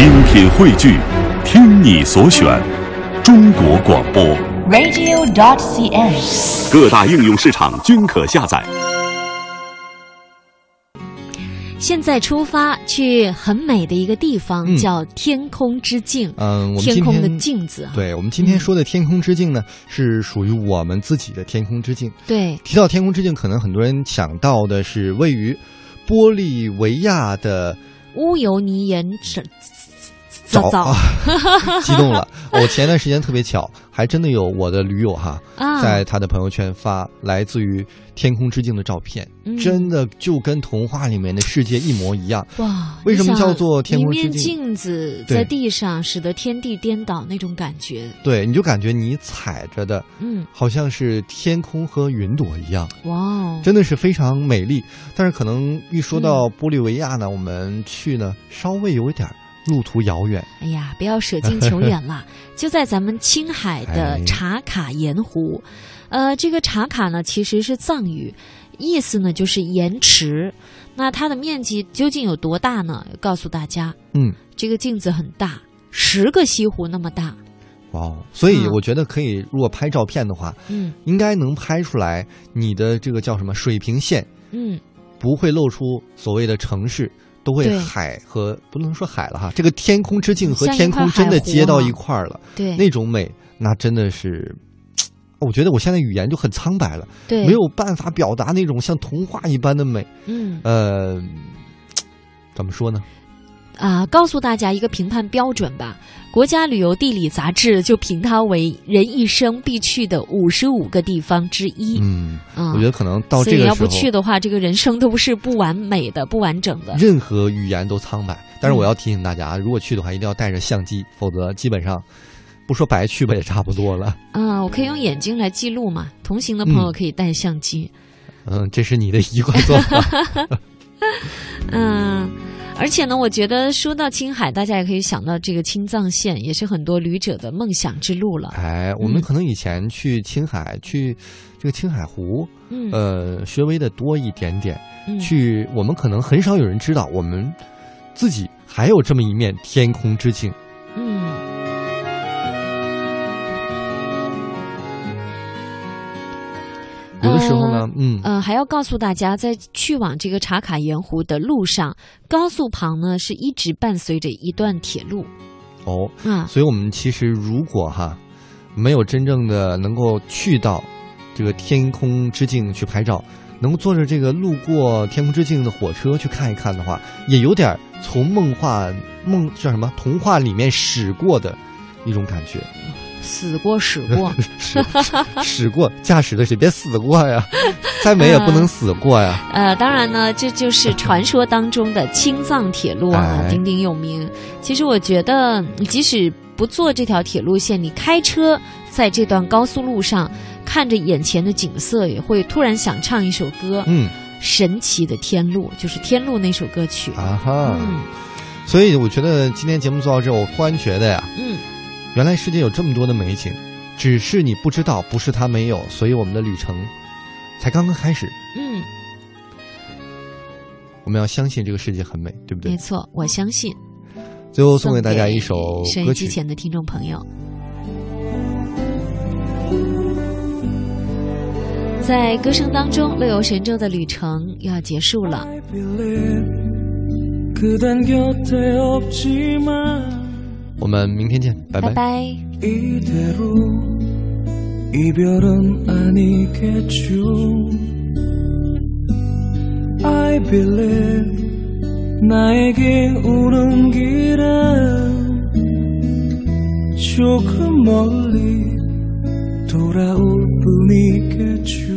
精品汇聚，听你所选，中国广播。radio.dot.cn，。各大应用市场均可下载。现在出发去很美的一个地方，嗯叫天空之镜。嗯，我们今天空的天镜子啊，对我们今天说的天空之镜呢，是属于我们自己的天空之镜。对提到天空之镜，可能很多人想到的是位于玻利维亚的乌尤尼盐沼早早啊，激动了。我前段时间特别巧，还真的有我的驴友哈，啊，在他的朋友圈发来自于天空之镜的照片，嗯真的就跟童话里面的世界一模一样。哇，为什么叫做天空之一面镜镜子在地上，使得天地颠倒那种感觉。对，你就感觉你踩着的嗯，好像是天空和云朵一样。哇哦，真的是非常美丽。但是可能一说到嗯玻利维亚呢，我们去呢稍微有一点儿路途遥远。哎呀，不要舍近求远了！就在咱们青海的哎茶卡盐湖，呃，这个茶卡呢其实是藏语，意思呢就是盐池。那它的面积究竟有多大呢？告诉大家，嗯，这个镜子很大，十个西湖那么大。哇哦！所以嗯我觉得可以，如果拍照片的话，嗯应该能拍出来你的这个叫什么水平线，嗯，不会露出所谓的城市。都会海和不能说海了哈，这个天空之境和天空真的接到一块儿了，对，那种美，那真的是，我觉得我现在语言就很苍白了，对。没有办法表达那种像童话一般的美。嗯。呃，怎么说呢？啊，告诉大家一个评判标准吧。国家旅游地理杂志就评它为人一生必去的五十五个地方之一。嗯，嗯我觉得可能到这个时候，去的话，这个人生都是不完美的、不完整的。任何语言都苍白。但是嗯我要提醒大家，如果去的话，一定要带着相机，否则基本上不说白去吧，也差不多了。啊，我可以用眼睛来记录嘛。同行的朋友嗯可以带相机。嗯，这是你的一贯做法。嗯，而且呢，我觉得说到青海，大家也可以想到这个青藏线，也是很多旅者的梦想之路了。哎，我们嗯可能以前去青海，去这个青海湖，嗯，呃，稍微的多一点点。嗯去，我们可能很少有人知道，我们自己还有这么一面天空之镜。时候呢，嗯，呃，还要告诉大家，在去往这个茶卡盐湖的路上，高速旁呢是一直伴随着一段铁路哦，嗯。所以我们其实如果哈没有真正的能够去到这个天空之境去拍照，能够坐着这个路过天空之境的火车去看一看的话，也有点从梦幻梦叫什么童话里面驶过的一种感觉。死过驶过，驶驶过驾驶的谁别死过呀，再美也不能死过呀。呃，当然呢，这就是传说当中的青藏铁路啊，哎。鼎鼎有名。其实我觉得，即使不坐这条铁路线，你开车在这段高速路上，看着眼前的景色，也会突然想唱一首歌，嗯。神奇的天路》，就是《天路》那首歌曲。啊哈，嗯。所以我觉得今天节目做到这，我忽然觉得呀，嗯，原来世界有这么多的美景，只是你不知道，不是它没有，所以我们的旅程才刚刚开始。嗯，我们要相信这个世界很美，对不对？没错，我相信。最后送给大家一首歌曲，前的听众朋友，在歌声当中，乐游神州的旅程又要结束了。我们明天见，拜拜拜。 이대로 이별은 아니겠죠 I believe 나에게 오는 길은 조금 멀리 돌아올 뿐이겠죠